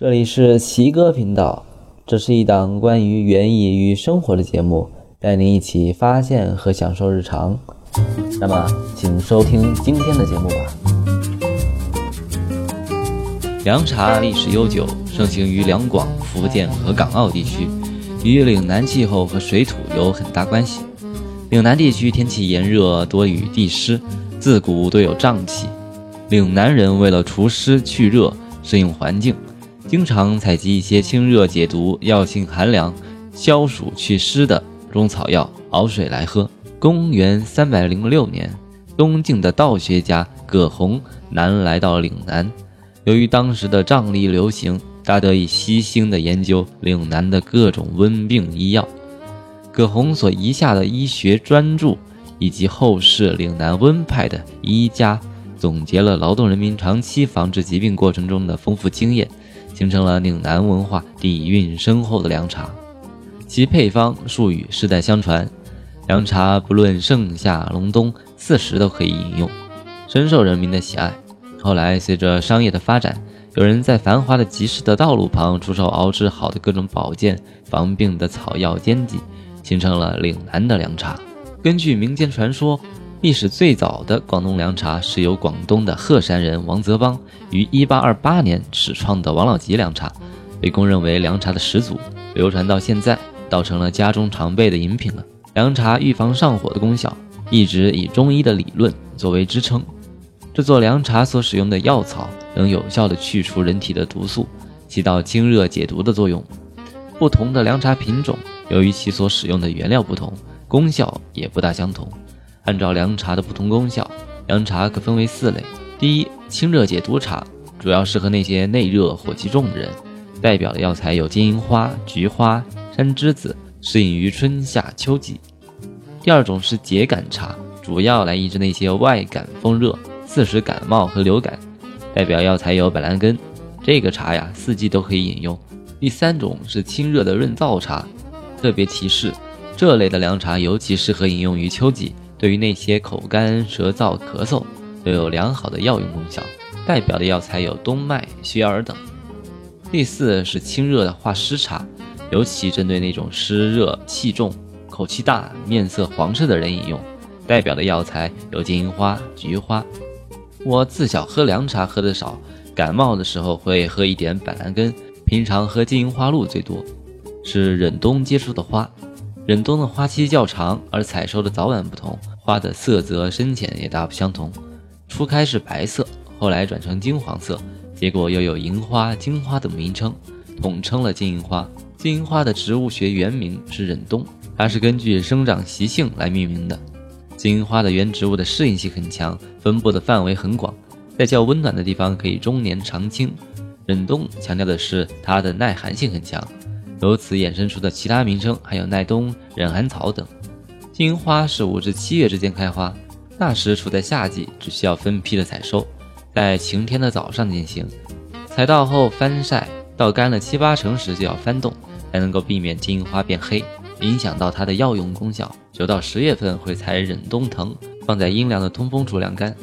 这里是奇哥频道，这是一档关于园艺与生活的节目，带您一起发现和享受日常。那么，请收听今天的节目吧。凉茶历史悠久，盛行于两广、福建和港澳地区，与岭南气候和水土有很大关系。岭南地区天气炎热，多雨地湿，自古都有瘴气。岭南人为了除湿去热，适应环境。经常采集一些清热解毒、药性寒凉、消暑祛湿的中草药，熬水来喝。公元三百零六年，东晋的道学家葛洪南来到岭南，由于当时的瘴疠流行，他得以悉心的研究岭南的各种温病医药。葛洪所遗下的医学专著，以及后世岭南温派的医家，总结了劳动人民长期防治疾病过程中的丰富经验。形成了岭南文化底蕴深厚的凉茶，其配方术语世代相传，凉茶不论盛夏隆冬四时都可以饮用，深受人民的喜爱。后来随着商业的发展，有人在繁华的集市的道路旁出售熬制好的各种保健防病的草药煎剂，形成了岭南的凉茶。根据民间传说。历史最早的广东凉茶是由广东的鹤山人王泽邦于1828年始创的王老吉凉茶，被公认为凉茶的始祖，流传到现在，倒成了家中常备的饮品了。凉茶预防上火的功效，一直以中医的理论作为支撑。制作凉茶所使用的药草能有效地去除人体的毒素，起到清热解毒的作用。不同的凉茶品种，由于其所使用的原料不同，功效也不大相同。按照凉茶的不同功效，凉茶可分为四类。第一，清热解毒茶，主要适合那些内热、火气重的人。代表的药材有金银花、菊花、山栀子，适应于春夏秋季。第二种是解感茶，主要来抑制那些外感风热、刺时感冒和流感。代表药材有板蓝根，这个茶呀，四季都可以饮用。第三种是清热的润燥茶，特别提示，这类的凉茶尤其适合饮用于秋季。对于那些口干舌燥、咳嗽，都有良好的药用功效。代表的药材有冬麦、雪耳等。第四是清热的化湿茶，尤其针对那种湿热气重、口气大、面色黄赤的人饮用。代表的药材有金银花、菊花。我自小喝凉茶喝的少，感冒的时候会喝一点板蓝根，平常喝金银花露最多。是忍冬接触的花。忍冬的花期较长，而采收的早晚不同，花的色泽深浅也大不相同。初开是白色，后来转成金黄色，结果又有银花、金花等名称，统称了金银花。金银花的植物学原名是忍冬，它是根据生长习性来命名的。金银花的原植物的适应性很强，分布的范围很广，在较温暖的地方可以终年常青。忍冬强调的是它的耐寒性很强。由此衍生出的其他名称还有耐冬、忍寒草等。金银花是五至七月之间开花，那时处在夏季，只需要分批的采收，在晴天的早上进行。采到后翻晒，到干了七八成时就要翻动，才能够避免金银花变黑，影响到它的药用功效。九到十月份会采忍冬藤，放在阴凉的通风处晾干。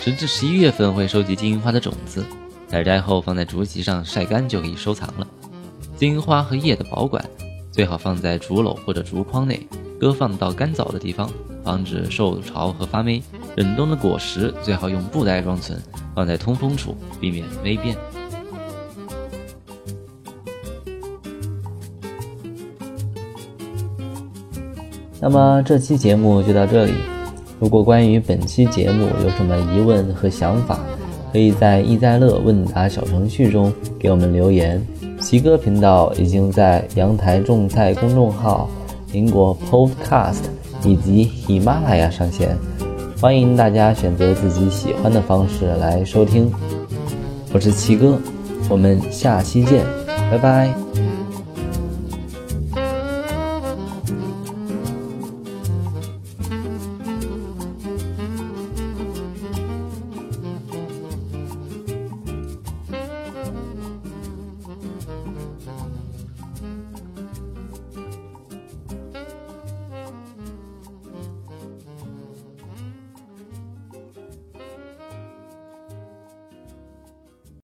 十至十一月份会收集金银花的种子，采摘后放在竹席上晒干就可以收藏了。金银花和叶的保管，最好放在竹篓或者竹筐内，搁放到干燥的地方，防止受潮和发霉。冷冬的果实最好用布袋装存，放在通风处，避免霉变。那么这期节目就到这里。如果关于本期节目有什么疑问和想法，可以在易在乐问答小程序中给我们留言。奇哥频道已经在阳台种菜公众号、苹果 Podcast 以及喜马拉雅上线，欢迎大家选择自己喜欢的方式来收听。我是奇哥，我们下期见，拜拜。